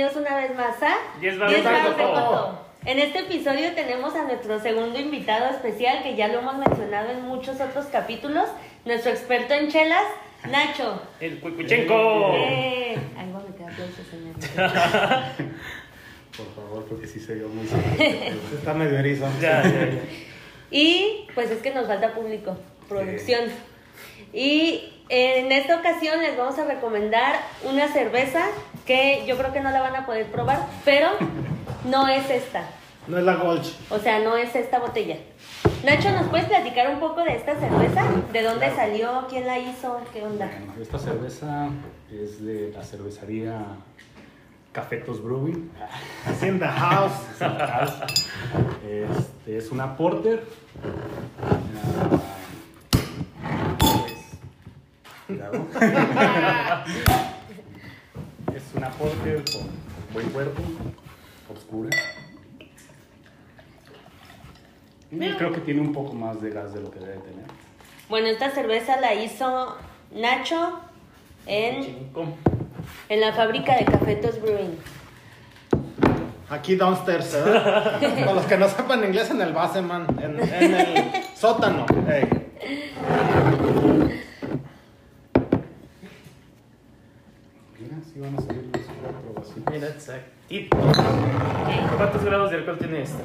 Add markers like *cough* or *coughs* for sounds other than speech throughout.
bienvenidos una vez más a Diez Varos Diez de Varos de Coto. En este episodio tenemos a nuestro segundo invitado especial, que ya lo hemos mencionado en muchos otros capítulos, nuestro experto en chelas, Nacho. El Cuicuchenco. Eh, Ahí a aplausos *laughs* Por favor, porque sí se vio muy Está medio erizo. Ya, ya, ya. Y pues es que nos falta público, producción. Y en esta ocasión les vamos a recomendar una cerveza que yo creo que no la van a poder probar, pero no es esta. No es la Golch. O sea, no es esta botella. Nacho, ¿nos puedes platicar un poco de esta cerveza? ¿De dónde salió? ¿Quién la hizo? ¿Qué onda? Bueno, esta cerveza es de la cervecería Cafetos Brewing. Hacienda *laughs* House. Este, es una porter. Pues, cuidado. *laughs* es una porter con buen cuerpo, oscura. Y creo que tiene un poco más de gas de lo que debe tener. Bueno, esta cerveza la hizo Nacho en, en la fábrica de Cafetos Brewing. Aquí downstairs, *laughs* ¿verdad? Para los que no sepan inglés, en el basement, en, en el *laughs* sótano. Mira, sí van a salir Mira, exactito. ¿Cuántos grados de alcohol tiene esta?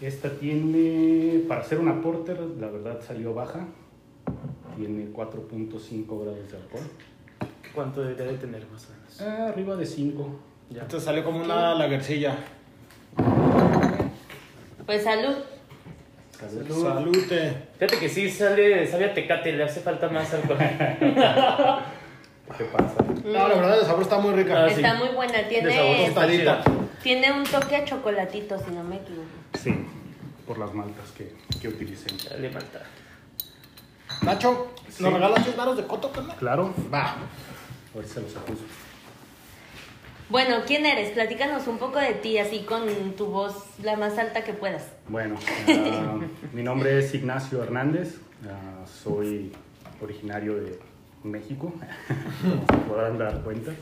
Esta tiene, para ser una porter, la verdad salió baja. Tiene 4.5 grados de alcohol. ¿Cuánto debería de tener más o menos? Ah, arriba de 5. Ya. Entonces salió como una lagercilla. Pues salud. Salute. Fíjate que sí sale, sabe a tecate, le hace falta más alcohol. *laughs* ¿Qué pasa? No, la verdad, el sabor está muy rica. Ah, sí. Está muy buena, De sabor tiene, está chida. tiene un toque a chocolatito, si no me equivoco. Sí, por las maltas que, que utilicé. Dale, Malta. Nacho, ¿nos regalas 10 varos de coto, carnal? Claro, Va. ahorita se los acuso. Bueno, ¿quién eres? Platícanos un poco de ti, así con tu voz la más alta que puedas. Bueno, *laughs* ah, mi nombre es Ignacio Hernández. ah, soy originario de México, *laughs* como se podrán dar cuenta.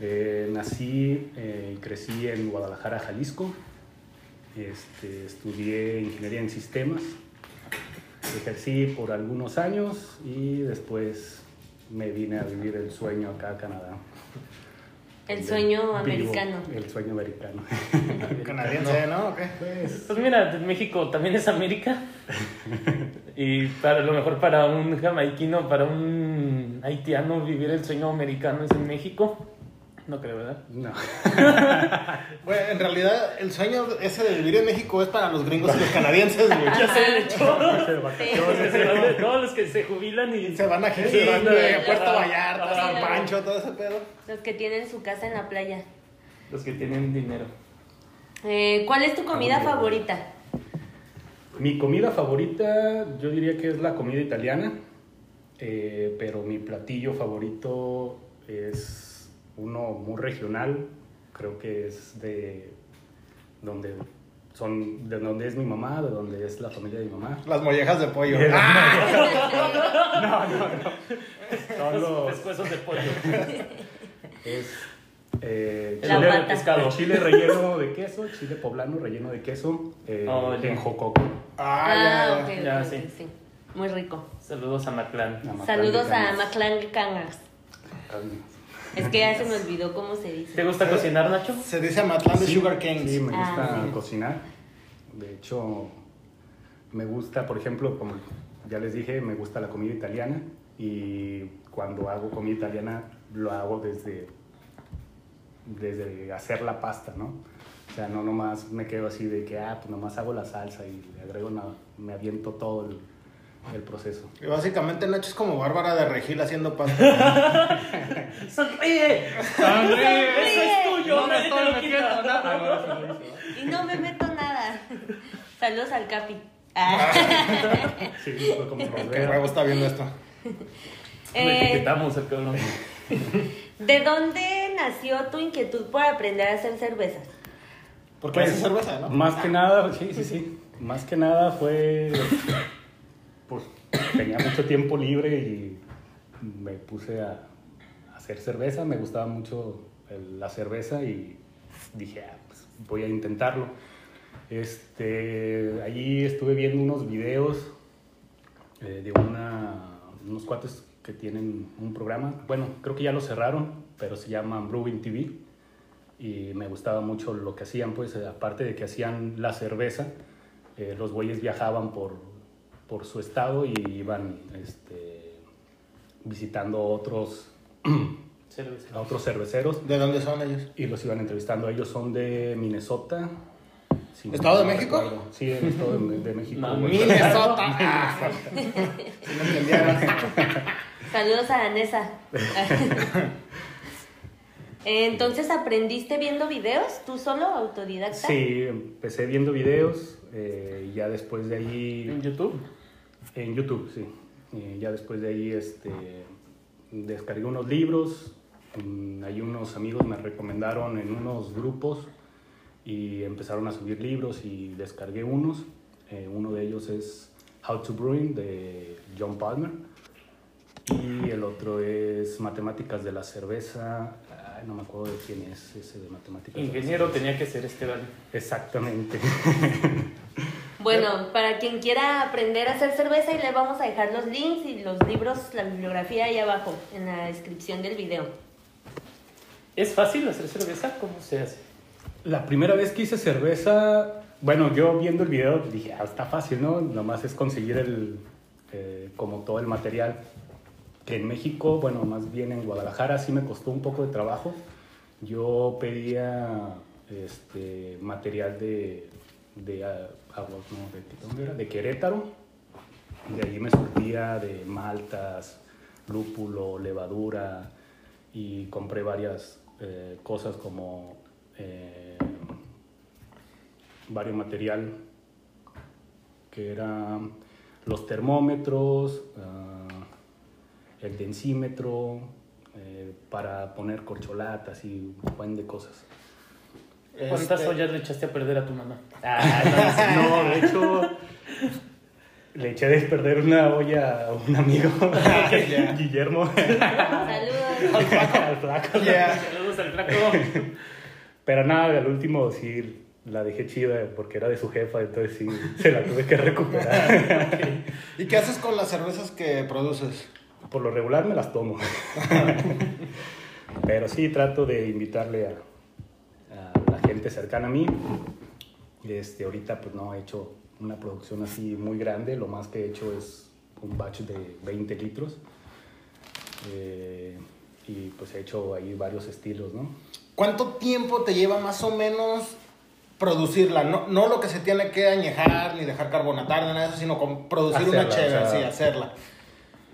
Eh, nací eh, y crecí en Guadalajara, Jalisco. Este, estudié ingeniería en sistemas. Ejercí por algunos años y después me vine a vivir el sueño acá a Canadá. El sueño vivo americano. El sueño americano. *laughs* Canadiense, ¿no? ¿O qué? Pues, Pues mira, México también es América. *laughs* Y para lo mejor para un jamaiquino, para un haitiano, vivir el sueño americano es en México. No creo, ¿verdad? no. *laughs* Bueno, en realidad, el sueño ese de vivir en México es para los gringos y los canadienses, güey. *laughs* Ya sé, de hecho. De. Todos los que se jubilan y Se van a Se Jiquilpan, van a Puerto. Vallarta. San Pancho, todo ese pedo. Los que tienen su casa en la playa. los que tienen dinero. Eh, ¿Cuál es tu comida Ah, favorita? Mi comida favorita, yo diría que es la comida italiana, eh, pero mi platillo favorito es uno muy regional, creo que es de donde son, de donde es mi mamá, de donde es la familia de mi mamá. Las mollejas de pollo. Son los- Pescuezos de pollo. es eh, chile, pescado, chile relleno de queso, chile poblano relleno de queso eh, Oh, en jococo. Ah, ya, ok, ya. ya, sí. Muy rico. Saludos a Maclán. Saludos a. Maclán Cangas. Es que ya se me olvidó cómo se ¿Te dice. gusta cocinar, Nacho? Se dice Matlán de Sí, Sugar Kings. Sí, me gusta Ah, cocinar. De hecho, me gusta, por ejemplo, como ya les dije, me gusta la comida italiana y cuando hago comida italiana lo hago desde, desde hacer la pasta, ¿no? O sea, no nomás me quedo así de que, ah, pues nomás hago la salsa y le agrego nada, me aviento todo el, el proceso. Y básicamente Nacho es como Bárbara de Regil haciendo pasta. *laughs* ¡Sonríe! ¡Sonríe! ¡Eso es tuyo! No me estoy metiendo nada. Y no me meto nada. *laughs* Saludos al Capi. Ah. *laughs* Sí, fue como Qué está viendo esto. Eh, etiquetamos al cabrón. ¿De dónde nació tu inquietud por aprender a hacer cervezas? Porque Pues, hace cerveza, ¿no? Más que nada, sí, sí, sí. Más que nada fue. Pues tenía mucho tiempo libre y me puse a hacer cerveza. Me gustaba mucho la cerveza y dije, ah, pues voy a intentarlo. Este, allí estuve viendo unos videos eh, de una, unos cuates que tienen un programa. Bueno, creo que ya lo cerraron, pero se llama Brewing TV. Y me gustaba mucho lo que hacían, pues eh, aparte de que hacían la cerveza, eh, los güeyes viajaban por, por su estado y iban este, visitando otros, *clears throat* a otros cerveceros ¿De dónde son ellos? y los iban entrevistando. Ellos son de Minnesota. ¿Estado de México? recuerdo. Sí, el estado de, de México. Minnesota. *laughs* Ah. No entendieron. Saludos a Danesa. *laughs* Entonces, ¿aprendiste viendo videos? ¿Tú solo, autodidacta? Sí, empecé viendo videos eh, y ya después de ahí En YouTube. En YouTube, sí. Y ya después de ahí este, descargué unos libros. Mm, Hay unos amigos me recomendaron en unos grupos y empezaron a subir libros y descargué unos. Eh, uno de ellos es How to Brewing de John Palmer. Y el otro es Matemáticas de la Cerveza. Ay, no me acuerdo de quién es ese de Matemáticas. Ingeniero tenía que ser Esteban. Exactamente. *laughs* Bueno, para quien quiera aprender a hacer cerveza, y le vamos a dejar los links y los libros, la bibliografía ahí abajo, en la descripción del video. ¿Es fácil hacer cerveza? ¿Cómo se hace? La primera vez que hice cerveza, bueno, yo viendo el video dije, ah, está fácil, ¿no? Nomás es conseguir el, eh, como todo el material. Que en México, bueno, más bien en Guadalajara sí me costó un poco de trabajo. Yo pedía este, material de, de ah, agua, no, de, de Querétaro. De allí me surtía de maltas, lúpulo, levadura y compré varias eh, cosas como eh, varios material que eran los termómetros, ah, el densímetro, eh, para poner corcholatas y un buen de cosas. ¿Cuántas Este, ollas le echaste a perder a tu mamá? Ah, no, no, de hecho, le eché a perder una olla a un amigo, *laughs* ya. Guillermo, *laughs* Saludos. al flaco. Yeah. Saludos al flaco. Pero nada, al último sí la dejé chida porque era de su jefa, entonces sí se la tuve que recuperar. *laughs* ¿Y qué haces con las cervezas que produces? Por lo regular me las tomo. *laughs* Pero sí trato de invitarle a, a la gente cercana a mí. Este, ahorita pues no he hecho una producción así muy grande, lo más que he hecho es un batch de 20 litros. Eh, y pues he hecho ahí varios estilos, ¿no? ¿Cuánto tiempo te lleva más o menos producirla? No, no lo que se tiene que añejar ni dejar carbonatar, ni nada de eso, sino con producir una Hacerla, chévere, o sea, sí, hacerla.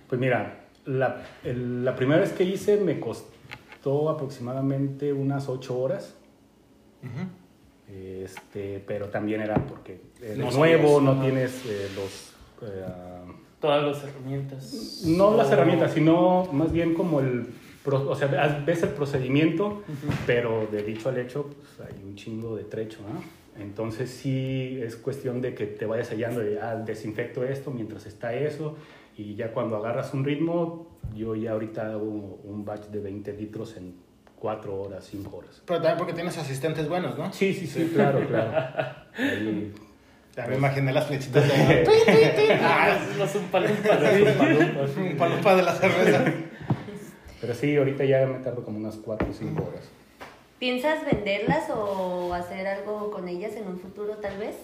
Pues mira, la, el- la primera vez que hice me costó aproximadamente unas 8 horas. Este, pero también era porque es No nuevo, no tienes eh, los... eh, Todas las herramientas. no las O- herramientas, sino más bien como el... pro- O sea, ves el procedimiento, Ujú. pero de dicho al hecho pues, hay un chingo de trecho, ¿no? Entonces sí es cuestión de que te vayas hallando de, ah, desinfecto esto mientras está eso, y ya cuando agarras un ritmo, yo ya ahorita hago un batch de 20 litros en 4 horas, 5 horas. Pero también porque tienes asistentes buenos, ¿no? Sí, sí, sí, claro, claro. *laughs* Ahí, Ya me imaginé las flechitas de *laughs* un palumpa de la cerveza. *laughs* pero sí, ahorita ya me tardo como unas 4 o 5 horas. ¿Piensas venderlas o hacer algo con ellas en un futuro, tal vez?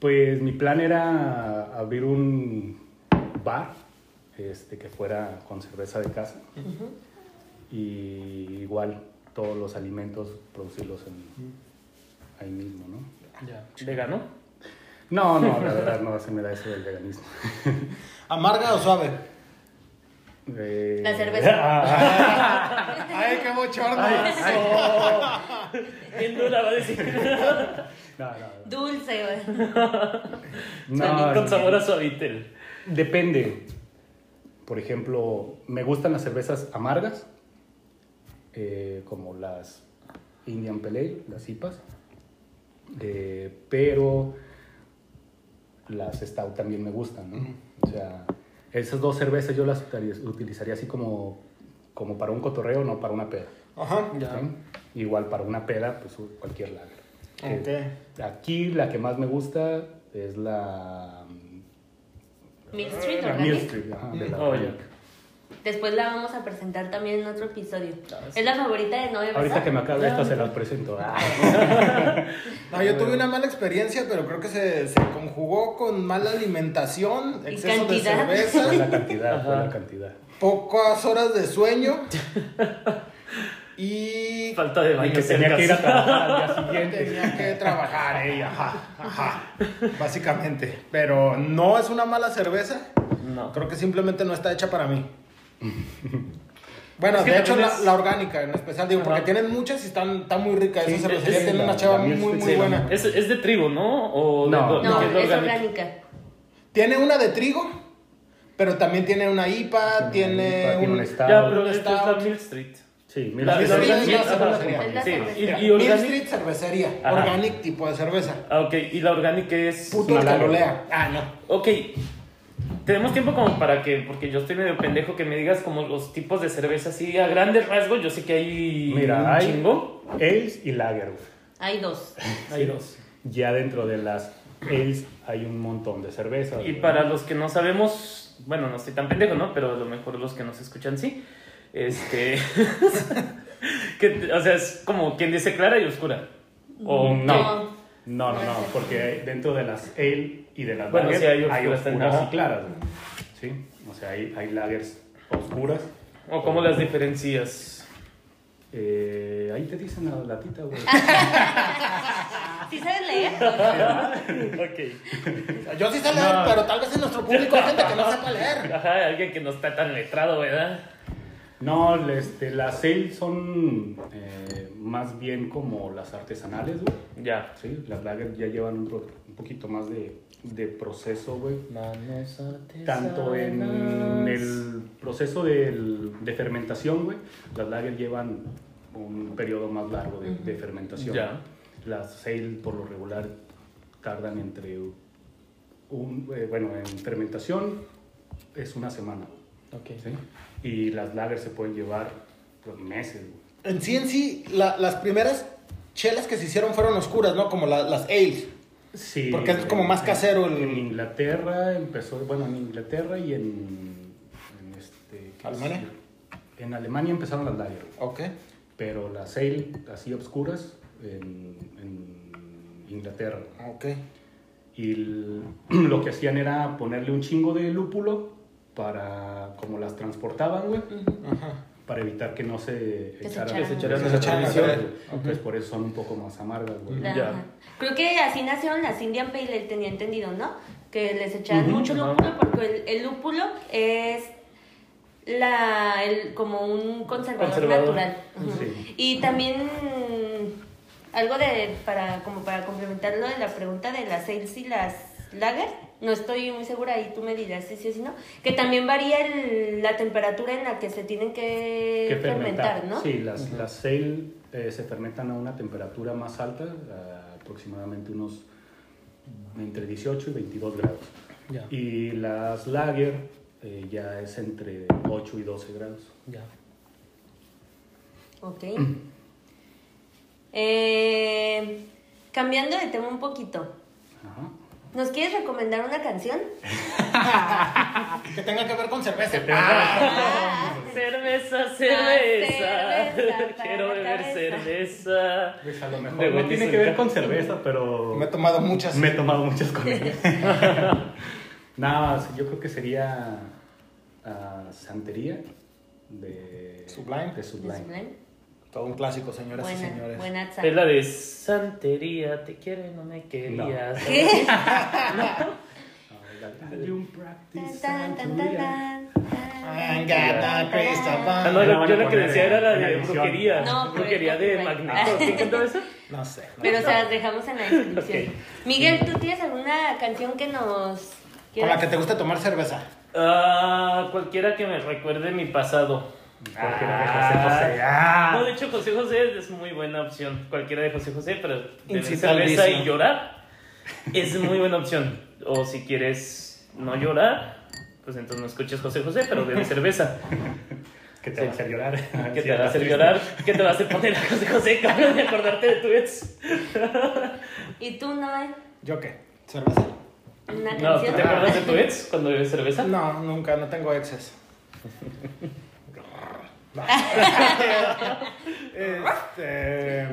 Pues mi plan era abrir un bar este, que fuera con cerveza de casa. Y igual todos los alimentos producirlos en, ahí mismo, ¿no? Ya. ¿Vegano? No, no, la verdad no se me da eso del veganismo. *laughs* ¿Amarga o suave? Eh, La cerveza. *laughs* ah, *laughs* ¡Ay, qué bochorno! Bien dura va a decir. no, no, no. Dulce, güey. No, También con sabor a suavitel. Depende. Por ejemplo, me gustan las cervezas amargas, eh, como las Indian Pale Ale, las IPAs, eh, pero las Stout también me gustan, ¿no? O sea, esas dos cervezas yo las utiliz- utilizaría así como, como para un cotorreo, no para una peda. Ajá. Ya. ¿sí? Igual para una peda, pues cualquier lager. Que Ok. Aquí la que más me gusta es la... Mill Street la Organic. Mill Street, ajá, de la Oh, Organic. Después la vamos a presentar también en otro episodio. Ah, sí. Es la favorita de Noé, Ahorita que me acabe esta se las presento. Ah. *laughs* No, yo tuve una mala experiencia, pero creo que se, se conjugó con mala alimentación, Y exceso de cantidad. Fue cerveza, la cantidad, fue Ajá. la cantidad. pocas horas de sueño *laughs* y Falta de Y baño que tenía que ir a trabajar al día *laughs* siguiente. tenía que trabajar ella, ajá, ajá, básicamente. Pero no es una mala cerveza, No. creo que simplemente no está hecha para mí. *laughs* Bueno, Es que de hecho la, la orgánica en especial, digo, porque Ajá. tienen muchas y están, está muy rica. Sí, Esa cervecería es- tiene una chava muy, muy, muy buena. ¿Es, es de trigo, ¿no? ¿O de- No. de No, qué es orgánica? orgánica. Tiene una de trigo, pero también tiene una IPA, Tiene una tiene un... un stout. Ya, pero Un esta es la. Mill Street. Sí, Mill Street y, y Mill Organic. Street cervecería, Ajá. organic tipo de cerveza. Ah, ok. Y la Organic es. Puto una el que lo lager. lea. Ah, no. Ok. Tenemos tiempo como para que, porque yo estoy medio pendejo, que me digas como los tipos de cerveza así a grandes rasgos. Yo sé que hay Mira, un hay- chingo. Ales y Lager. Hay dos. *laughs* Hay dos. Ya dentro de las Ales hay un montón de cervezas. Y para los que no sabemos, bueno, no estoy tan pendejo, ¿no? Pero a lo mejor los que nos escuchan sí. Este. *laughs* que, o sea, es como quien dice clara y oscura. O No. No. No, no, no, porque dentro de las ale y de las Bueno, lager sí, hay hay oscuras y claras. güey. Sí, o sea, hay, hay lagers oscuras. ¿O cómo las diferencias? Eh, ahí te dicen la latita, güey. *laughs* ¿Sí sabes leer? *laughs* ok. Yo sí sé leer, No. pero tal vez en nuestro público hay gente que no sepa leer. Ajá, alguien que no está tan letrado, ¿verdad? No, este, las ale son eh, más bien como las artesanales, güey. Ya. Sí, las lager ya llevan un, pro- un poquito más de, de proceso, güey. Manos artesanas. Tanto en el proceso del- de fermentación, güey, las lager llevan un periodo más largo de, de fermentación. Ya. Las ale, por lo regular, tardan entre un, eh, bueno, en fermentación es una semana, Ok. ¿sí? Y las lager se pueden llevar pues, meses, güey. En sí, en sí, la- las primeras chelas que se hicieron fueron oscuras, ¿no? Como la- las ales. Sí, Porque es como más casero el- En Inglaterra empezó, bueno, en Inglaterra y en, en este, ¿qué ¿Alemania? decir? En Alemania empezaron las lager, Ok. pero las ale así obscuras en, en Inglaterra. Ok. Y el- *clears throat* lo que hacían era ponerle un chingo de lúpulo para, como las transportaban, güey, Ajá. para evitar que no se echaran. Que se Se. Entonces por eso son un poco más amargas, güey. Creo que así nacieron las Indian Pale Ale, tenía entendido, ¿no? Que les echaban mucho ajá. lúpulo porque el, el lúpulo es la, el, como un conservador, Conservador. natural. Sí. Y también algo de, para, como para complementar lo de la pregunta de las sales y las lager, no estoy muy segura y tú me dirás si sí o si no, que también varía el- la temperatura en la que se tienen que, que fermentar, ¿no? Sí, las, las ale eh, se fermentan a una temperatura más alta, a aproximadamente unos entre 18 y 22 grados. Ya. Y las lager eh, ya es entre 8 y 12 grados. Ya. Ok. Eh, cambiando de tema un poquito, Ajá. ¿Nos quieres recomendar una canción? *laughs* Que tenga que ver con cerveza. Ah, Cerveza, cerveza, cerveza. para Quiero beber cerveza. Pues a lo mejor De no tiene en que ver con cerveza, pero Me he tomado muchas. me he tomado muchas con ella. *laughs* Nada, más, yo creo que sería ah, Santería de Sublime. De Sublime. Sublime. Todo un clásico, señoras y señores. buena. Es la de Santería, te quiero y no me querías. *laughs* ¿Qué? You Tan, practice tan, tan, tan, Santería. tan, I tan, got tan, the crystal tan. ball. No, yo, la que decía era la de brujería. No, brujería de Magneto. ¿Quién cantó eso? No sé. Pero se las dejamos en la descripción. Miguel, ¿tú tienes alguna canción que nos Con la que te gusta tomar cerveza. Ah, cualquiera que me recuerde mi pasado. Cualquiera de José José. Ah. No, de hecho, José José es muy buena opción. Cualquiera de José José, pero al cerveza y llorar es muy buena opción. O si quieres no llorar, pues entonces no escuches José José, pero bebe cerveza. *laughs* Que *laughs* te Sí. va a hacer llorar. Que Sí, te va a hacer triste. llorar, que te va a hacer poner a José José, cabrón, de acordarte de tu ex. ¿Y tú, Noé? ¿Yo qué? ¿Cerveza? ¿Una No, te acuerdas de tu ex cuando bebes cerveza? No, nunca, no tengo exes. *laughs* este,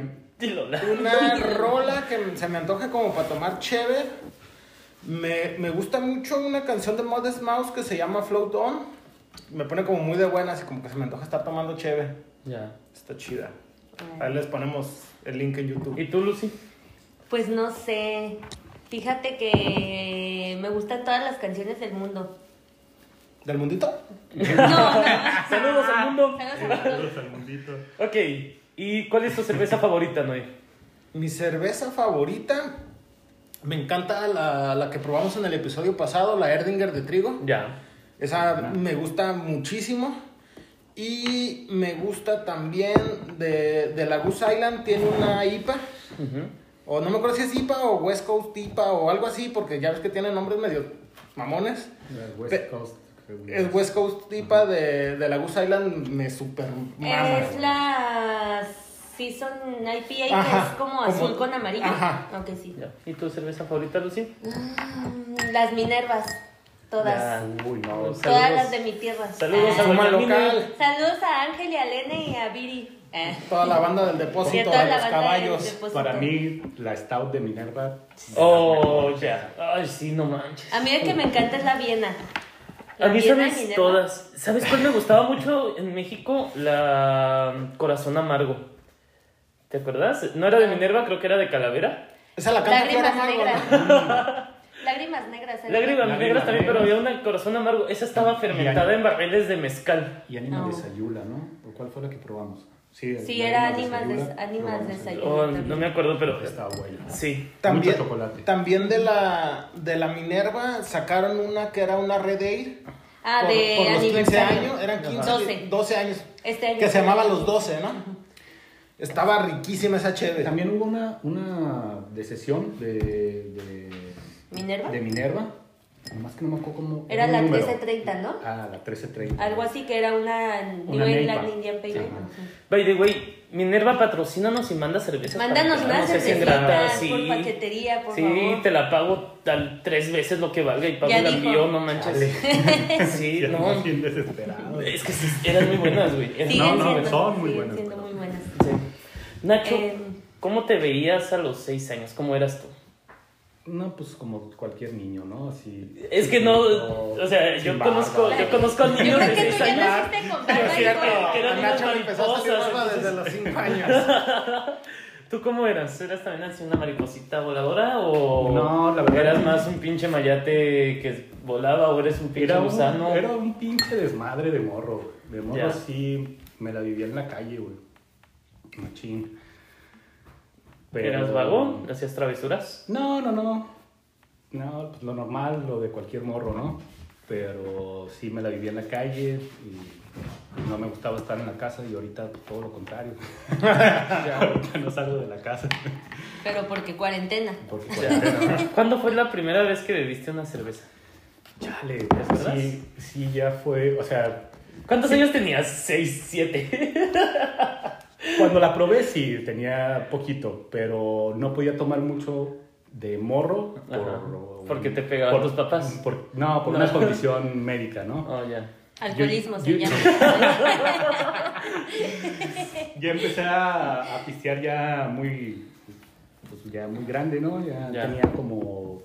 una rola que se me antoja como para tomar cheve. Me, me gusta mucho una canción de Modest Mouse que se llama Float On. Me pone como muy de buenas y como que se me antoja estar tomando cheve. Ya. Está chida. Ahí les ponemos el link en YouTube. ¿Y tú, Lucy? Pues no sé. Fíjate que me gustan todas las canciones del mundo. ¿Del mundito? No, no. *laughs* Saludos al mundo. Saludos al mundo. Saludos al mundito. Ok, ¿y cuál es tu cerveza favorita, Noé? Mi cerveza favorita, me encanta la, la que probamos en el episodio pasado, la Erdinger de trigo. Ya. Esa me gusta muchísimo. Y me gusta también de, de la Goose Island, tiene una IPA. O no me acuerdo si es IPA o West Coast IPA o algo así, porque ya ves que tienen nombres medio mamones. West Pe- Coast. El West Coast IPA de, de la Goose Island me super mama. Es la Season IPA que Ajá, es como como- azul con amarillo. ajá. Aunque sí. ¿Y tu cerveza favorita, Lucy? Mm, Las Minervas. Todas. Ya. Uy, no. Saludos. Todas las de mi tierra. Saludos Ah. a Doña local, Saludos a Ángel y a Lene y a Viri. Ah. toda la banda del depósito, a los caballos. Para mí, la Stout de Minerva. Oh, ya. Ay, sí, no manches. A mí el que me encanta es la Viena. A mí, ¿sabes? Todas. ¿Sabes cuál me gustaba mucho en México? La Corazón Amargo. ¿Te acuerdas? No era de Minerva, creo que era de Calavera. Esa la canta Lágrimas negras. *laughs* Lágrimas negras. Lágrimas Lágrimas negras también, pero había una Corazón Amargo. Esa estaba fermentada en barriles de mezcal. Y Ánima No. de Sayula, ¿no? ¿O cuál fue la que probamos? Sí, Sí, era Ánimas Ánimas de- Ánimas de. Oh, no me acuerdo, pero... Estaba buena. Sí. También, Mucho chocolate. también de la de la Minerva sacaron una que era una Red Air. Ah, por, de por los 15 aniversario. años, eran 15, 12. 12 años. Este año. Que se llamaba Los 12, ¿no? Estaba riquísima esa chévere. También hubo una, una de sesión de, de, ¿Minerva? de Minerva. Nomás que no me acuerdo cómo. Era la número. 1330, ¿no? Ah, la 1330. Algo así que era una New Una England Neipa. Indian Pale Sí. Ale. By the way, Minerva, patrocínanos y manda cervezas. Mándanos para ingrata, cervecitas sí. por paquetería, por sí, favor. te la pago tal tres veces lo que valga y pago Ya el dijo. envío, no manches. *laughs* Sí, Ya no. desesperados. Es que sí, eran muy buenas, güey. No, no, siendo, son muy buenas, siendo muy buenas. Sí. Nacho, Em. ¿cómo te veías a los seis años? ¿Cómo eras tú? No, pues como cualquier niño, ¿no? Así. Es que no, o sea, yo conozco, yo conozco a niños de que seis tú ya años. Es cierto, que eran Nacho empezó a barba desde los 5 años. *laughs* ¿Tú cómo eras? ¿Eras también así una mariposita voladora o No, la verdad eras que- más un pinche mayate que volaba o eres un pinche Era un, gusano? era un pinche desmadre de morro. De morro Ya. sí, me la vivía en la calle, güey. Machín. ¿Eras vago? ¿Hacías travesuras? No, no, no. No, pues lo normal, lo de cualquier morro, ¿no? Pero sí me la vivía en la calle y no me gustaba estar en la casa y ahorita pues, todo lo contrario. *laughs* ya ahorita no salgo de la casa. Pero porque cuarentena. Porque Ya. *laughs* ¿Cuándo fue la primera vez que bebiste una cerveza? Chale, sí, sí, ya fue, o sea, ¿Cuántos años tenías? ¿Seis, siete? Cuando la probé sí, tenía poquito, pero no podía tomar mucho de morro. Ajá, porque te pegaban tus papás. por- no, por No. una condición médica, ¿no? Oh, ya. Alcoholismo Yo- se yo- llama. *laughs* Ya empecé a, a pistear ya muy, pues ya muy grande, ¿no? Ya, Ya. tenía como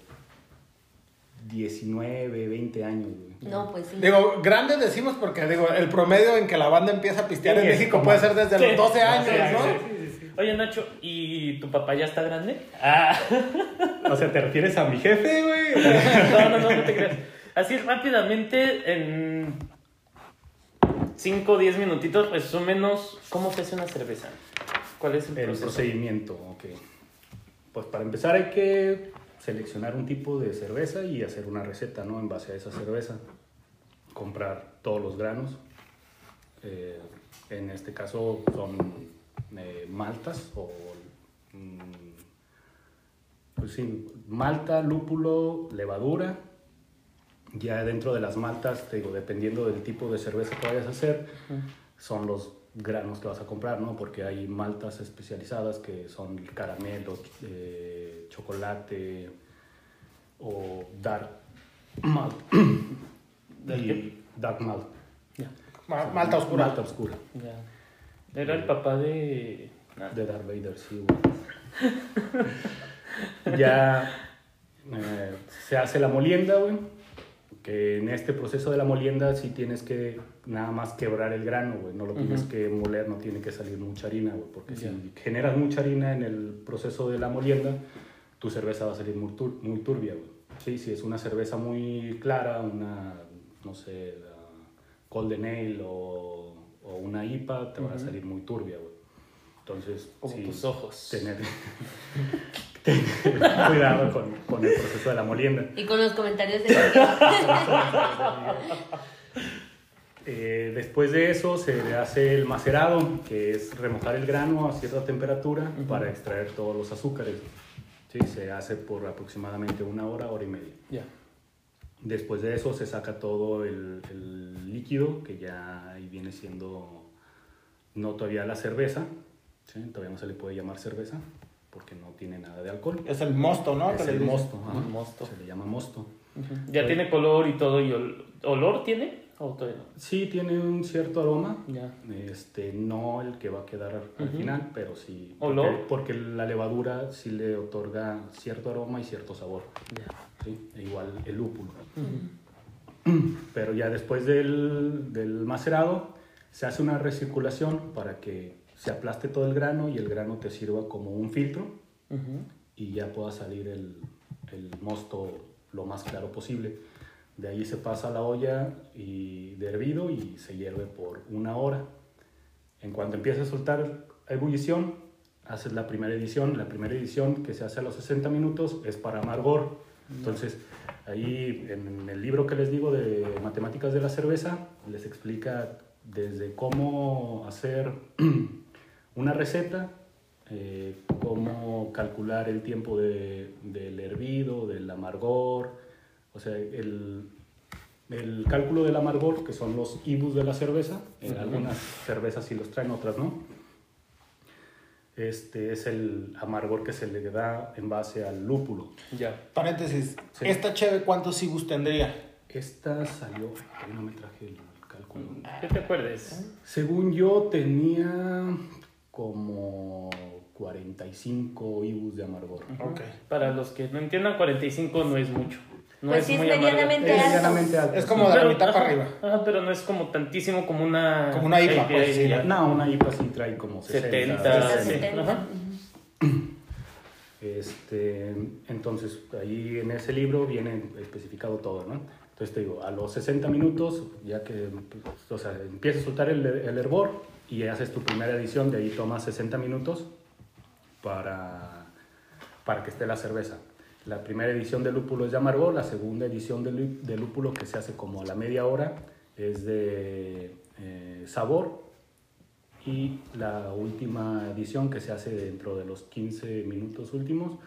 19, 20 años, güey. No, pues sí. Digo, grande decimos porque digo, el promedio en que la banda empieza a pistear Sí, en México como- puede ser desde Sí, los 12 sí, años, sí, ¿no? Sí, sí, sí. Oye, Nacho, ¿y tu papá ya está grande? Ah. *laughs* O sea, ¿te refieres a mi jefe, güey? *laughs* No, no, no, no te creas. Así rápidamente, en 5 o 10 minutitos, resúmenos cómo se hace una cerveza. ¿Cuál es el, El proceso? procedimiento, ok. Pues para empezar hay que seleccionar un tipo de cerveza y hacer una receta, ¿no? En base a esa cerveza. Comprar todos los granos. Eh, en este caso son eh, maltas o... mm, pues sí, malta, lúpulo, levadura. Ya dentro de las maltas, te digo, dependiendo del tipo de cerveza que vayas a hacer, son los granos que vas a comprar, ¿no? Porque hay maltas especializadas que son caramelo, eh, chocolate o dark malt. *coughs* ¿Del Y qué? dark malt. Ma- Malta oscura. Malta oscura. ya. Era el papá de. ah, De Darth Vader, sí, güey. *laughs* ya eh, se hace la molienda, güey. Que en este proceso de la molienda sí tienes que nada más quebrar el grano, güey. No lo tienes que moler, no tiene que salir mucha harina, güey. Porque Ya. si generas mucha harina en el proceso de la molienda, tu cerveza va a salir muy, tur- muy turbia, güey. Sí, si es una cerveza muy clara, una, no sé, la Golden Ale o, o una IPA, te va a salir muy turbia, güey. Entonces, Como sí, tus ojos. tener, *laughs* tener cuidado con, con el proceso de la molienda. Y con los comentarios de *laughs* *laughs* Eh, después de eso se le hace el macerado, que es remojar el grano a cierta temperatura Ujú. para extraer todos los azúcares. Sí, se hace por aproximadamente una hora, hora y media. Ya. Después de eso se saca todo el, el líquido, que ya ahí viene siendo no todavía la cerveza, ¿sí? todavía no se le puede llamar cerveza, porque no tiene nada de alcohol. Es el mosto, ¿no? es el mosto, ajá. El mosto. se le llama mosto. Ujú. Ya tiene color y todo. y ol- ¿Olor tiene? ¿O todavía no? Sí tiene un cierto aroma, Ya. este, no el que va a quedar al Ujú. final, pero sí. ¿Olor? Porque, porque la levadura sí le otorga cierto aroma y cierto sabor. Ya. ¿sí? E igual el lúpulo. Ujú. *clears throat* Pero ya después del, del macerado se hace una recirculación para que se aplaste todo el grano y el grano te sirva como un filtro Ujú. y ya pueda salir el, el mosto lo más claro posible. De ahí se pasa a la olla y de hervido y se hierve por una hora. En cuanto empieza a soltar ebullición, haces la primera edición. La primera edición que se hace a los 60 minutos es para amargor. Entonces, ahí en el libro que les digo de matemáticas de la cerveza, les explica desde cómo hacer *clears throat* una receta, eh, cómo calcular el tiempo de- del hervido, del amargor, o sea, el, el cálculo del amargor, que son los IBUs de la cerveza, en algunas cervezas sí los traen, otras no. Este es el amargor que se le da en base al lúpulo. Ya. Paréntesis. Sí. ¿Esta cheve cuántos cibus tendría? Esta salió, ahí no me traje el cálculo. ¿Qué te acuerdas? Según yo tenía como 45 IBUs de amargor. Ok. Para los que no entiendan, 45 no es mucho. No Pues es sí, es muy amargo. medianamente Es alto. medianamente alto. Es como de la Pero- mitad para ajá, arriba. ajá, pero no es como tantísimo como una... Como una IPA, pues, sí. No, una IPA sí trae como 60. 70, Sí, sí. 70. Ajá. Este, entonces, ahí en ese libro viene especificado todo, ¿no? Entonces te digo, a los 60 minutos, ya que pues, o sea, empieza a soltar el, el hervor y haces tu primera edición, de ahí tomas 60 minutos para, para que esté la cerveza. La primera edición de lúpulo es de amargor, la segunda edición de, de lúpulo que se hace como a la media hora es de eh, sabor y la última edición que se hace dentro de los 15 minutos últimos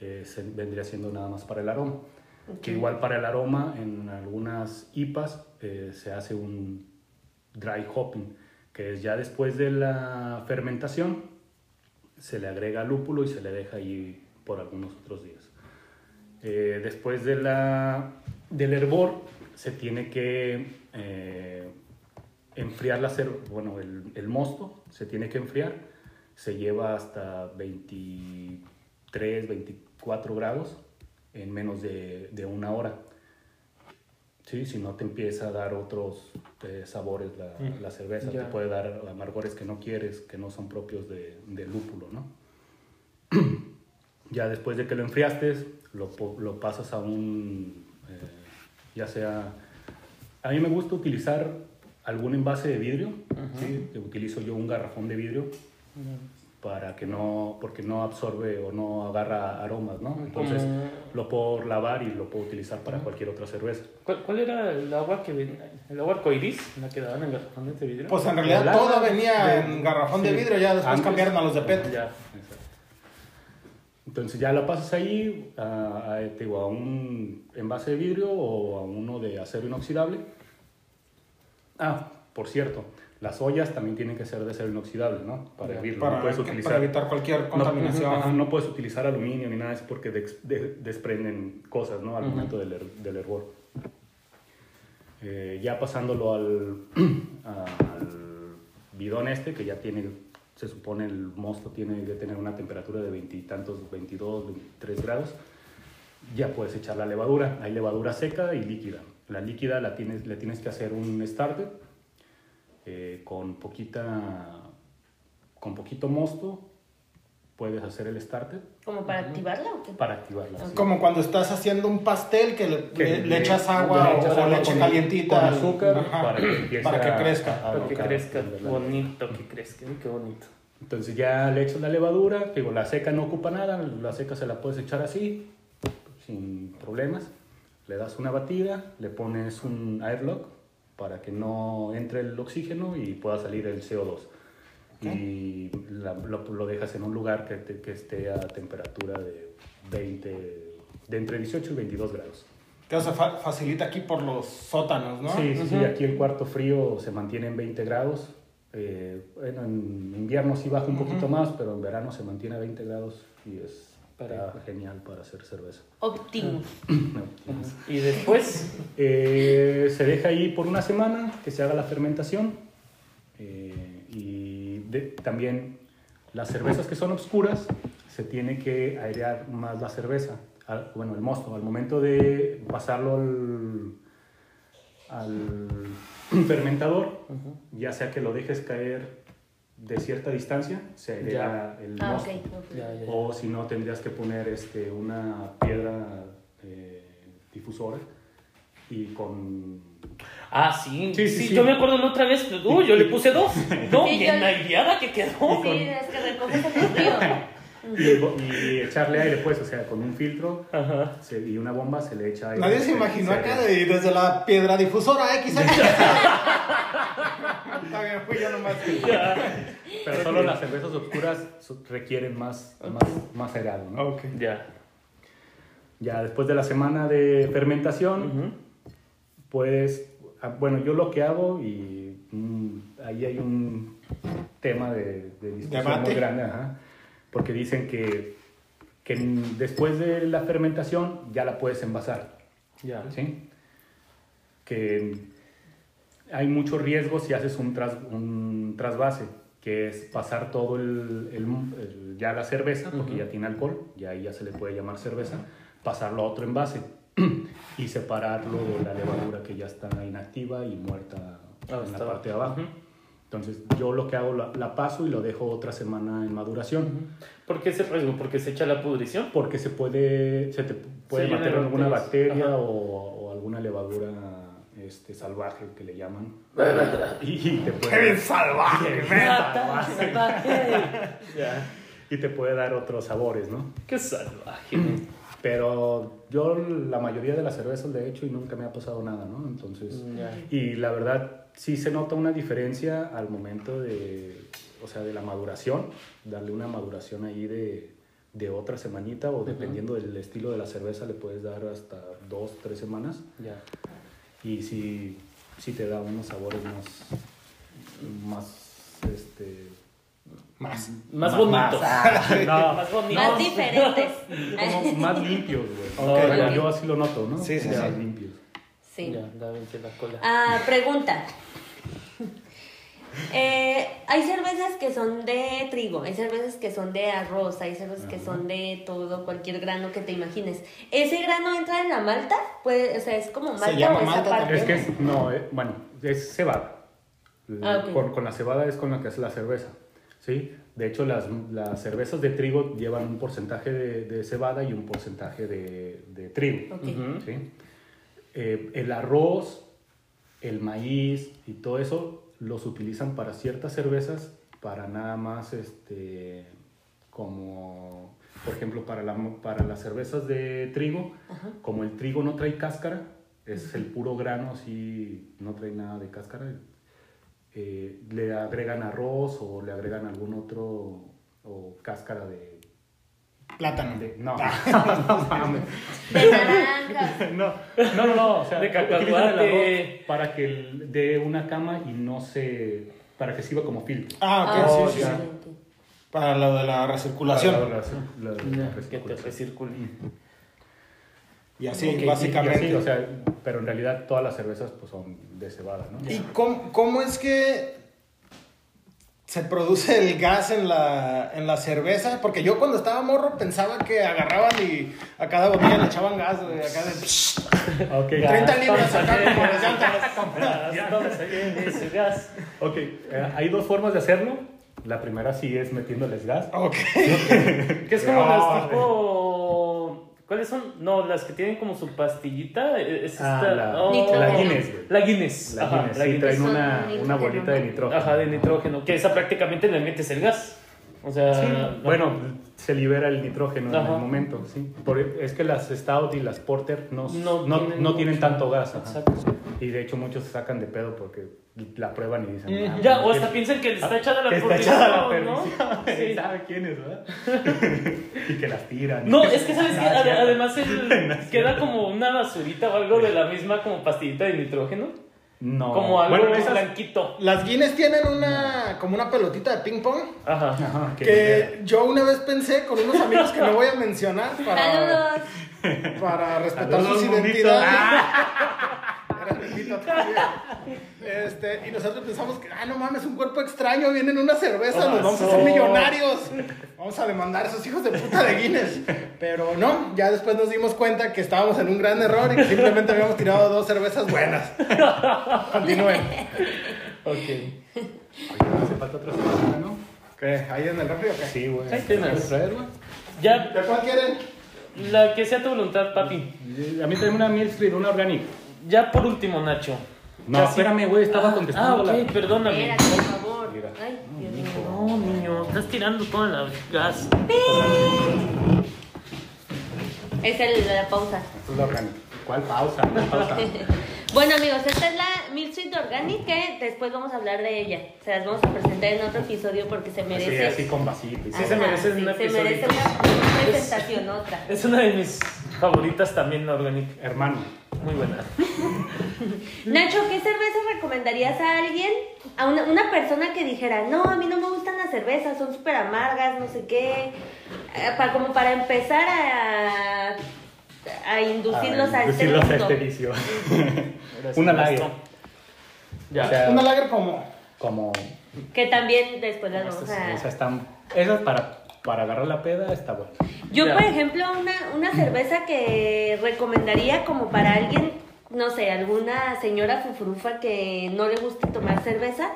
eh, se- vendría siendo nada más para el aroma. Que igual para el aroma en algunas IPAs eh, se hace un dry hopping, que es ya después de la fermentación se le agrega lúpulo y se le deja ahí por algunos otros días. Eh, después de la, del hervor se tiene que eh, enfriar la bueno, el, el mosto, se tiene que enfriar, se lleva hasta 23, 24 grados en menos de, de una hora. Sí, si no te empieza a dar otros eh, sabores la, la cerveza, te puede dar amargores que no quieres, que no son propios de, de lúpulo, ¿no? Ya después de que lo enfriaste, lo, po- lo pasas a un, eh, ya sea, a mí me gusta utilizar algún envase de vidrio, ¿sí? utilizo yo un garrafón de vidrio para que no, porque no absorbe o no agarra aromas, ¿no? Entonces lo puedo lavar y lo puedo utilizar para cualquier otra cerveza. ¿Cuál, cuál era el agua que venía? ¿El agua arcoiris? ¿La que daban en garrafones de vidrio? Pues en realidad todo venía de- en garrafón de sí. vidrio, ya después Antes- cambiaron a los de PET. Ya. Exacto. Entonces ya la pasas ahí a, a, te digo, a un envase de vidrio o a uno de acero inoxidable. Ah, por cierto, Las ollas también tienen que ser de acero inoxidable, ¿no? Para hervirlo. Para, no puedes utilizar... para evitar cualquier No, contaminación. ajá, no puedes utilizar aluminio ni nada de eso porque dex- de- desprenden cosas, ¿no? Al Ujú. momento del, del hervor. Eh, ya pasándolo al, *clears throat* al bidón este, que ya tiene, se supone el mosto tiene que tener una temperatura de veintitantos, 22, 23 grados, ya puedes echar la levadura. Hay levadura seca y líquida. La líquida la tienes, le tienes que hacer un starter eh, con poquita, con poquito mosto. Puedes hacer el starter ¿Como para activarla o qué? para activarla. sí. Como cuando estás haciendo un pastel que le, Que le- le- echas agua le o, echas o agua leche calientita. con azúcar ajá, para que empiece para que a- crezca. a- Para que crezca, bonito que crezca, qué bonito. Entonces ya le echas la levadura, digo, la seca no ocupa nada, la seca se la puedes echar así, sin problemas. Le das una batida, le pones un airlock para que no entre el oxígeno y pueda salir el CO2. Y la- lo, lo dejas en un lugar que, te- que esté a temperatura de 20, de entre 18 y 22 grados. Que se fa- facilita aquí por los sótanos, ¿no? Sí, sí, sí, Ujú. aquí el cuarto frío se mantiene en 20 grados. Eh, bueno, en invierno sí baja un poquito más, pero en verano se mantiene a 20 grados y es está Parejo. genial para hacer cerveza. Optimus. No, Y después, eh, se deja ahí por una semana que se haga la fermentación eh, de- también las cervezas que son oscuras se tiene que airear más la cerveza, al- bueno, el mosto, al momento de pasarlo al, al *clears throat* fermentador, ya sea que lo dejes caer de cierta distancia, se airea el Ah, mosto. ok. ok. ya, ya, ya. O si no, tendrías que poner este, una piedra eh, difusora y con... Ah, sí. Sí, Sí, sí, sí. Yo me acuerdo la otra vez. Uy, yo le puse dos. *laughs* No, Sí, bien yo- aireada que quedó. Sí, es que recoges *laughs* el. Y, y echarle aire, pues, o sea, con un filtro Ajá. se- y una bomba se le echa aire. Nadie se imaginó se- acá de, desde la piedra difusora X. *laughs* Está bien, fui yo nomás. Pero solo las cervezas oscuras requieren más, más, más aireado, ¿no? Ok. Ya. Ya después de la semana de fermentación. Puedes, ah, bueno, yo lo que hago y mm, ahí hay un tema de, de discusión Debate. muy grande, ajá, porque dicen que, que después de la fermentación ya la puedes envasar, Ya. ¿sí? Que hay mucho riesgo si haces un, tras, un trasvase, que es pasar todo el, el- el- ya la cerveza, porque ya tiene alcohol, ya ahí ya se le puede llamar cerveza, pasarlo a otro envase *clears throat* y separarlo de la levadura que ya está inactiva y muerta Ah, en la parte de abajo. Ujú. Entonces yo lo que hago, la, la paso y lo dejo otra semana en maduración. ¿Por qué ese riesgo? ¿Porque se echa la pudrición? Porque se puede, se te puede Se de alguna bacteria o, o alguna levadura este, salvaje que le llaman. *laughs* y, y te ¡Qué puede, bien salvaje! *laughs* Mata, salvaje. *laughs* Y te puede dar otros sabores, ¿no? Qué salvaje. *clears throat* Pero yo la mayoría de las cervezas le he hecho y nunca me ha pasado nada, ¿no? Entonces, Ya. y la verdad sí se nota una diferencia al momento de, o sea, de la maduración, darle una maduración ahí de, de otra semanita o dependiendo del estilo de la cerveza le puedes dar hasta dos, tres semanas Ya. y sí, sí te da unos sabores más, más, este... Más. Más Más- *laughs* bonitos. No, Más bonitos. Más diferentes. *laughs* como más limpios, güey. Ok, Bueno, ya. yo así lo noto, ¿no? Sí, sí, Más sí. limpios. Sí. Ya, da vente la cola. Ah, pregunta. *laughs* Eh, hay cervezas que son de trigo, hay cervezas que son de arroz, hay cervezas que son de todo, cualquier grano que te imagines. ¿Ese grano entra en la malta? Puede, o sea, es como malta llama o esa malta parte. Es que es, no, eh, bueno, es cebada. Ah, con, con la cebada es con la que hace la cerveza, ¿sí? De hecho, las, las cervezas de trigo llevan un porcentaje de, de cebada y un porcentaje de, de trigo. ¿sí? Eh, el arroz, el maíz y todo eso los utilizan para ciertas cervezas, para nada más, este, como, por ejemplo, para, la, para las cervezas de trigo, Ajá. como el trigo no trae cáscara, es el puro grano, así no trae nada de cáscara, eh, le agregan arroz o le agregan algún otro, o cáscara de... Plátano. de- no, *laughs* *laughs* no mames. De naranja. *laughs* No, no, no, no, o sea, De utilizan el cacahuate. arroz para que dé una cama y no se, para que sirva como filtro. Ah, ok, Ah, Oh, sí, sí, ya. sí. Para lo de la recirculación. Para la- la- la- la Ya, que te recirculación. Y así, Ok, y- y básicamente. así, o sea, pero en realidad todas las cervezas pues, son de cebada, ¿no? ¿Y cómo, cómo es que se produce el gas en la, en la cerveza? Porque yo cuando estaba morro pensaba que agarraban y a cada botella le echaban gas, güey, acá de... *laughs* Ok, 30 libras acá *laughs* Gas, como las gas. ok, eh, hay dos formas de hacerlo. La primera sí es metiéndoles gas. Ok. *laughs* Que es como Ah, las tipo. ¿Cuáles son? No, las que tienen como su pastillita. Es Ah, esta- la, oh, Nitrógeno. la Guinness, güey. La Guinness. La Ajá, Guinness, la sí, Guinness. traen una, una bolita de nitrógeno. Ajá, de nitrógeno. Que esa prácticamente le metes el gas. O sea. Sí, no- bueno, se libera el nitrógeno en el momento, sí. Por- es que las Stout y las Porter no, No no, tienen no tienen mucho. tanto gas. Exacto. Y de hecho muchos se sacan de pedo porque la prueban y dicen... "Ah, Ya, no, o hasta piensan que está echada la está echada la perdición, ¿no? perdición. *laughs* Sí. ¿Sabe quién es, verdad? *laughs* y que las tiran. No, es que sabes que Ah, además *laughs* el- queda como una basurita o algo de la misma como pastillita de nitrógeno. No. Como algo Bueno, esas... blanquito. Las Guinness tienen una, como una pelotita de ping pong. Ajá. Ajá, que- yo una vez pensé con unos amigos que no voy a mencionar para, Saludos. para respetar Saludos, sus identidades. Era Pepito también. Este, y nosotros pensamos que, ah, no mames, un cuerpo extraño, viene en una cerveza, nos vamos a hacer millonarios. Vamos a demandar a esos hijos de puta de Guinness. Pero no, ya después nos dimos cuenta que estábamos en un gran error y que simplemente habíamos tirado dos cervezas buenas. Continúen. Ok. Oye, hace falta otra cerveza, ¿no? ¿Qué? ¿Ahí en el refri o qué? Sí, güey. Ahí tienes. ¿Puedes traer, güey? Ya, ¿De cuál quieren? la que sea tu voluntad, papi. A mí también una Mill Street, una orgánica. Ya por último, Nacho. No, Casi- espérame, güey, estaba Ah, contestando Ah, ok, la- perdóname. Espérate, por favor. Mira. Ay, Dios mío. No, niño, estás tirando toda la gas. Es el de la pausa. Es la. ¿Cuál pausa? ¿Cuál pausa? *laughs* Bueno amigos, esta es la Milk Sweet Organic que después vamos a hablar de ella. Se las vamos a presentar en otro episodio porque se merece. así con vasito. Sí, se merece un Se episodio. merece una, una presentación, otra. Es una de mis favoritas también, Organic. Hermano. Muy buena. *laughs* Nacho, ¿qué cerveza recomendarías a alguien? A una, una persona que dijera, no, a mí no me gustan las cervezas, son súper amargas, no sé qué. Eh, para, como para empezar a, a inducirlos a, este Inducirlos a este vicio. *laughs* Una lager. Ya. O sea, Una lager como. como Que también después las vamos a... esas están esas para para agarrar la peda está bueno. Yo, Ya. por ejemplo, una, una cerveza que recomendaría como para alguien, no sé, alguna señora fufurufa que no le guste tomar cerveza,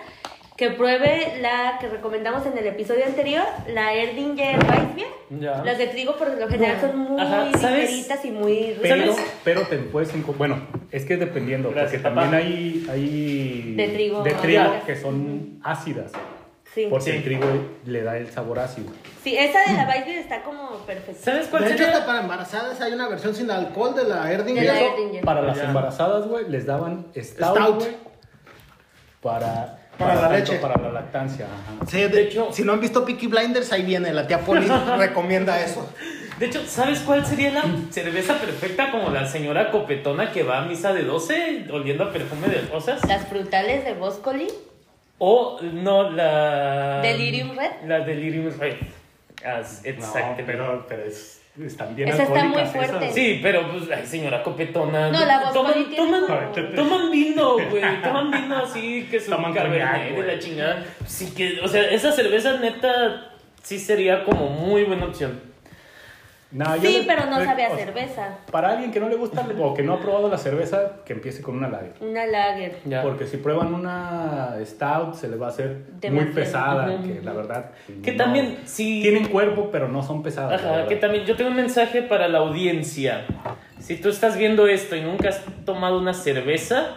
que pruebe la que recomendamos en el episodio anterior, la Erdinger Weissbier. Ya. Las de trigo por lo general son muy ligeritas y muy Pero ricas. pero te puedes bueno, es que dependiendo Gracias, porque papá. también hay hay De trigo, de trigo que son ácidas. Sí. Porque Sí. el trigo le da el sabor ácido. sí, esa de la Weissbier está como perfecta. ¿Sabes cuál De hecho, hasta para embarazadas hay una versión sin alcohol de la Erdinger. De la Eso, Erdinger. para las embarazadas, güey, les daban stout, Stout. güey, para Para la tanto leche. para la lactancia, ajá. Sí, de, De hecho- si no han visto Peaky Blinders, ahí viene. La tía Poli *laughs* recomienda eso. De hecho, ¿sabes cuál sería la cerveza perfecta como la señora copetona que va a misa de 12 oliendo a perfume de rosas? Las frutales de Boscoli. O no, la... Delirium Red. La Delirium Red. As- No, Exactamente. pero, pero es, están bien Esa está muy esas. fuerte. Sí, pero pues, ay, señora copetona. No, la toman, Boscoli tiene toman, como- toman vino, güey. Toman vino así que su Toman cabernet de la chingada. Sí que, o sea, esa cerveza neta sí sería como muy buena opción. Sí, le- pero no le- sabe a o sea, cerveza. Para alguien que no le gusta o que no ha probado la cerveza, que empiece con una lager. Una lager. Ya. Porque si prueban una stout, se les va a hacer Demasiado. muy pesada, que la verdad... Que no- también, sí. Tienen cuerpo, pero no son pesadas. Ajá, que también yo tengo un mensaje para la audiencia. Si tú estás viendo esto y nunca has tomado una cerveza,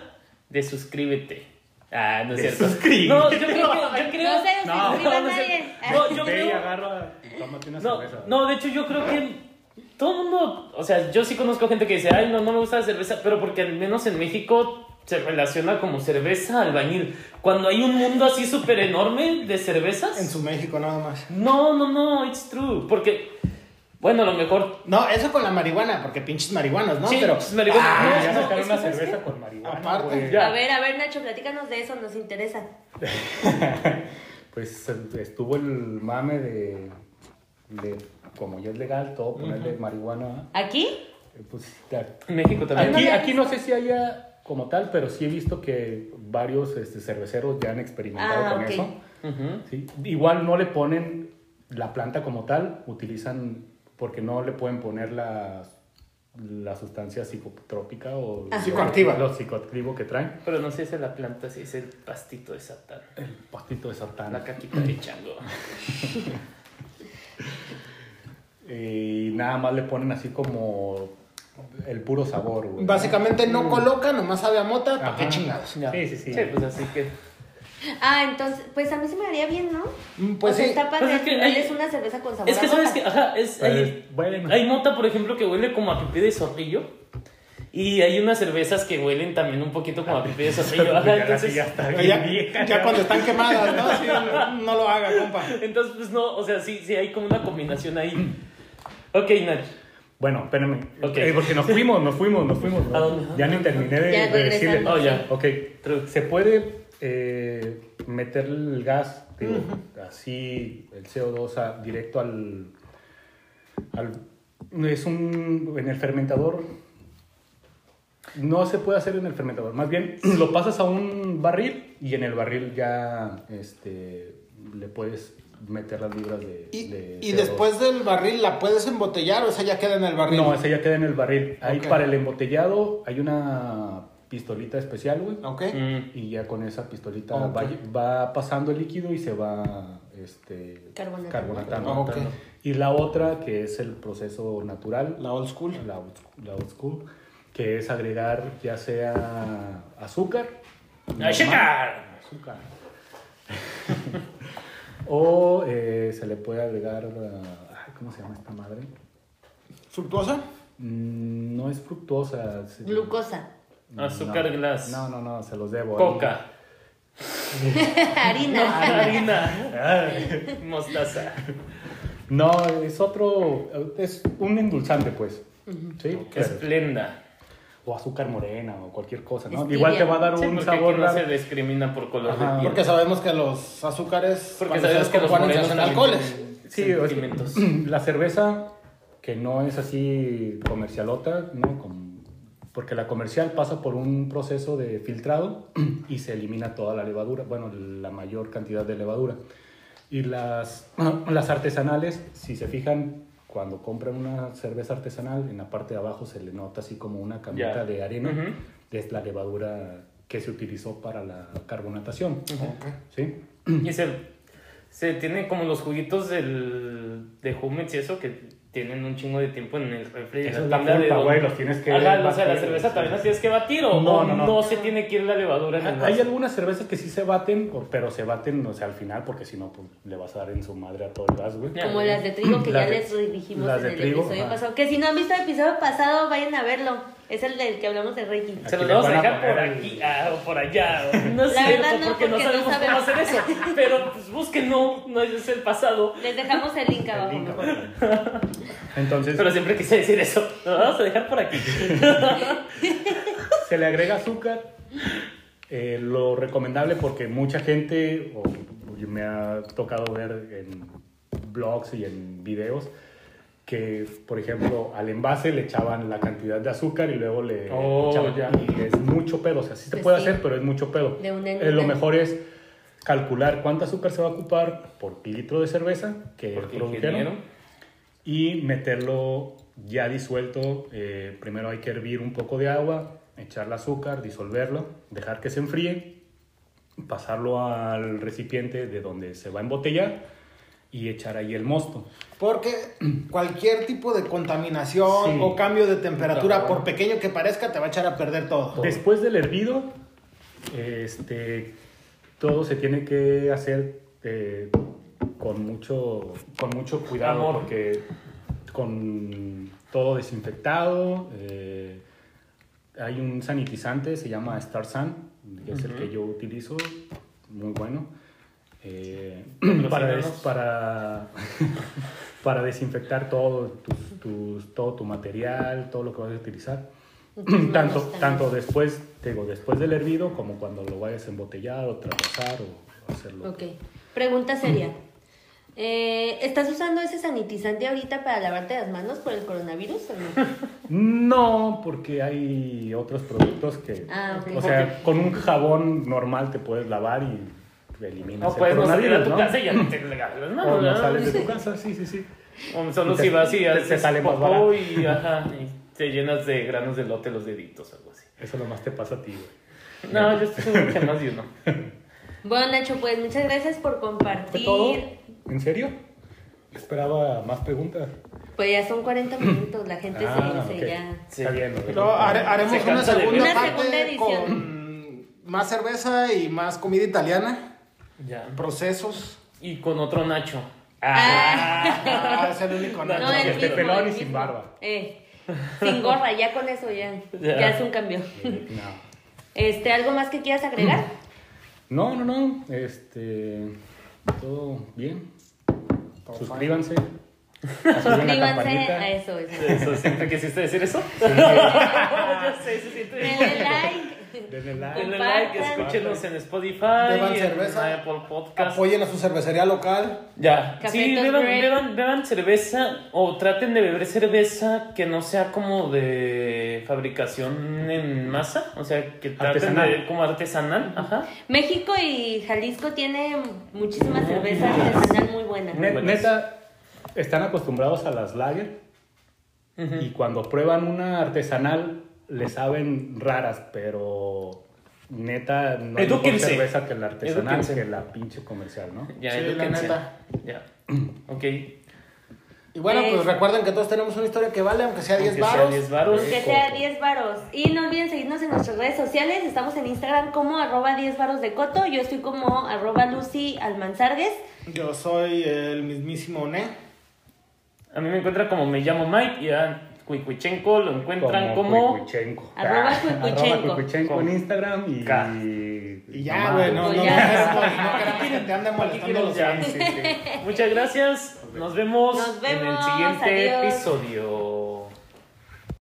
desuscríbete. Ah, no es cierto. No, yo creo que. Yo *laughs* creo, No se No, suscriba no, nadie. No, yo creo. agarra y tómate una No, cerveza. no, de hecho yo creo que todo el mundo, o sea, yo sí conozco gente que dice, ay, no, no me gusta la cerveza, pero porque al menos en México se relaciona como cerveza albañil. Cuando hay un mundo así súper enorme de cervezas. En su México nada más. No, no, no, it's true. Porque Bueno, a lo mejor. No, eso con la marihuana, porque pinches marihuanos, ¿no? Sí, Pero. pinches marihuanas. Ah, No, ya no, una ¿sabes cerveza con marihuana. Aparte. A ver, a ver, Nacho, platícanos de eso, nos interesa. *laughs* Pues estuvo el mame de, de como ya es legal, todo ponerle marihuana. ¿Aquí? eh, Pues, ya. En México también. Aquí, aquí no sé si haya como tal, pero sí he visto que varios este, cerveceros ya han experimentado Ah, con eso. Sí. Igual no le ponen la planta como tal, utilizan porque no le pueden poner la, la sustancia psicotrópica o Ajá. Psicoactiva. lo psicoactivo que traen. Pero no sé si es la planta, si es el pastito de Satán. El pastito de satán. La caquita de chango. *laughs* Y nada más le ponen así como el puro sabor, güey. Básicamente no coloca, nomás sabe a mota, ¿para qué chingados? Ya. Sí, sí, sí. Sí, pues así que. Ah, entonces, pues a mí se me haría bien, ¿no? Mm, Pues o sea, sí. está padre, Pues es que final hay- es una cerveza con sabor Es que a sabes que, ajá, es, Pues, hay, bueno. hay mota, por ejemplo, que huele como a pipí de zorrillo. Y hay unas cervezas que huelen también un poquito como a pipí de zorrillo. *laughs* Ajá, Ya, entonces, ya está *laughs* Ya, bien vieja, ya cuando están quemadas, ¿no? Sí, no, no lo haga, compa. entonces, pues no, o sea, sí, sí hay como una combinación ahí. Ok, Nach. Bueno, espérame. Ok. Eh, porque nos fuimos, nos fuimos, nos fuimos. ¿no? ¿A dónde? Ya ni terminé de, Ya de decirle. Oh, ya. Ok. Se puede eh, meter el gas, digo, así, el CO2 a- directo al, al. Es un. En el fermentador. No se puede hacer en el fermentador. Más bien, *clears throat* lo pasas a un barril y en el barril ya este, le puedes meter las libras de. Y, de y CO2. después del barril, ¿la puedes embotellar o esa ya queda en el barril? No, ese ya queda en el barril. Ahí para el embotellado hay una pistolita especial, güey. Ok. Mm, Y ya con esa pistolita va, va pasando el líquido y se va este, Carbonatando. carbonatando. Ok. Y la otra, que es el proceso natural, La old school. la old, school- la old school, que es agregar ya sea azúcar. ¡Azúcar! azúcar. *laughs* o eh, se le puede agregar, ay, ¿cómo se llama esta madre? ¿Fructuosa? Mm, No es fructuosa. Glucosa, Azúcar no, glass. No, no, no, se los debo. Coca. *laughs* harina. *laughs* Harina. Mostaza. No, es otro, es un endulzante, pues. ¿Sí? Pero- Esplenda. o azúcar morena o cualquier cosa, ¿no? Igual te va a dar Sí, un sabor aquí no se discrimina por color Ajá. de piel. Porque sabemos que los azúcares Porque sabemos que los morenos también alcoholes. Sí, es- sentimientos. *clears throat* la cerveza que no es así comercialota, ¿no? Como- porque la comercial pasa por un proceso de filtrado *clears throat* y se elimina toda la levadura, bueno, la mayor cantidad de levadura. Y las, *clears throat* las artesanales, si se fijan, cuando compran una cerveza artesanal, en la parte de abajo se le nota así como una camita Ya. de arena, Ujú. es la levadura que se utilizó para la carbonatación. ¿Sí? Y se, se tiene como los juguitos del, de Jumex y eso que tienen un chingo de tiempo en el refri. Esa es la culpa, güey, los tienes que Ajá, o sea, la cerveza sí. también la tienes que batir o No, o no, no. se tiene que ir la levadura en el Hay vaso? algunas cervezas que sí se baten, pero se baten, o sea, al final, porque si no, pues le vas a dar en su madre a todo el gas, güey. Como las de trigo que Las ya de- les dijimos las en de el trigo, episodio ajá. pasado. Que si no han visto el episodio pasado, vayan a verlo. Es el del que hablamos de Reiki. Se los vamos a dejar por aquí ah, o por allá. o- *laughs* No La cierto, verdad no, porque no porque no sabemos cómo sabemos. hacer eso. *laughs* Pero pues busquen, no, no es el pasado. Les dejamos el link abajo. El link abajo. *laughs* Entonces, Pero siempre quise decir eso. *laughs* Lo vamos a dejar por aquí. se le agrega azúcar. Eh, lo recomendable porque mucha gente, o me ha tocado ver en blogs y en videos, que, por ejemplo, al envase le echaban la cantidad de azúcar y luego le Oh, echaban... ya. Y es mucho pedo, o sea, sí se Pues puede sí. hacer, pero es mucho pedo. De una Eh, lo mejor es calcular cuánto azúcar se va a ocupar por litro de cerveza que Porque produjeron ingeniero. Y meterlo ya disuelto. eh, primero hay que hervir un poco de agua, echarle azúcar, disolverlo, dejar que se enfríe, pasarlo al recipiente de donde se va a embotellar y echar ahí el mosto. Porque cualquier tipo de contaminación Sí. o cambio de temperatura, por pequeño que parezca, te va a echar a perder todo. Después del hervido, este, todo se tiene que hacer eh, con, mucho, con mucho cuidado Amor. porque con todo desinfectado, eh, hay un sanitizante, se llama Star San, que es el que yo utilizo, muy bueno. eh, *clears throat* para, des- para, *laughs* para desinfectar todo, tus- tus- todo tu material, todo lo que vayas a utilizar. *clears throat* Tanto, tanto después, digo, después del hervido como cuando lo vayas a embotellar o trasvasar o hacerlo. Ok. Pregunta seria. *clears throat* Eh, ¿Estás usando ese sanitizante ahorita para lavarte las manos por el coronavirus o no? *laughs* No, porque hay otros productos que, Ah, ok. o sea, con un jabón normal te puedes lavar y eliminas No el puedes no salir a tu ¿no? casa y ya no te las manos, O no sales de tu casa, sí, sí, sí. O solo te- si vas y te- te haces sale más popó barato. y, ajá, y te llenas de granos de lote los deditos, algo así. Eso nomás te pasa a ti, güey. No, yo estoy seguro que más de uno. *laughs* Bueno, Nacho, pues muchas gracias por ¿Fue compartir. ¿En serio? Esperaba más preguntas. Pues ya son 40 minutos, la gente Ah, se, se ya... Sí. Está bien. ¿no? Pero hare- haremos Se una segunda. Una parte segunda edición. con más cerveza y más comida italiana, Ya. procesos. Y con otro Nacho. Ah, es el único Nacho. No, que esté pelón el y sin barba. Eh, sin gorra, ya con eso ya, Ya. ya es un cambio. No. Este, ¿algo más que quieras agregar? No, no, no. Este. Todo bien. Suscríbanse. *laughs* Suscríbanse a eso. eso. ¿Eso siempre quisiste decir eso? *laughs* ya sé, se siente Denle like. Denle like. Denle like, Compartan. escúchenos en Spotify, Beban en cerveza. Apple Podcast. Apoyen a su cervecería local. Ya, Café sí, beban, beban, beban cerveza o traten de beber cerveza que no sea como de fabricación en masa, o sea, que traten Artesanal. de como artesanal, ajá. México y Jalisco tienen muchísima cerveza artesanal muy buenas. neta, están acostumbrados a las lager y cuando prueban una artesanal les saben raras, pero neta no hay mejor cerveza que la artesanal Edúquense. que la pinche comercial, ¿no? Ya, Sí, la neta. Ya. *clears throat* Ok. Y bueno, Eh, pues recuerden que todos tenemos una historia que vale, aunque sea 10 Aunque sea baros. 10 varos. Que sea 10 varos. Y no olviden seguirnos en nuestras redes sociales. Estamos en Instagram como arroba 10 varos de coto. Yo estoy como arroba Lucy Almanzargues. Yo soy el mismísimo Ne. A mí me encuentra como me llamo Mike y a Cuicuichenko lo encuentran como... Cuicuichenko. *laughs* Arroba *laughs* Cuicuichenko. en Instagram y... K. Y ya, güey, no, Pues no, ya. no, no que te Aquí molestando los ya. fans. Sí, sí. Muchas gracias. Nos vemos, Nos en el vemos. siguiente Adiós. episodio.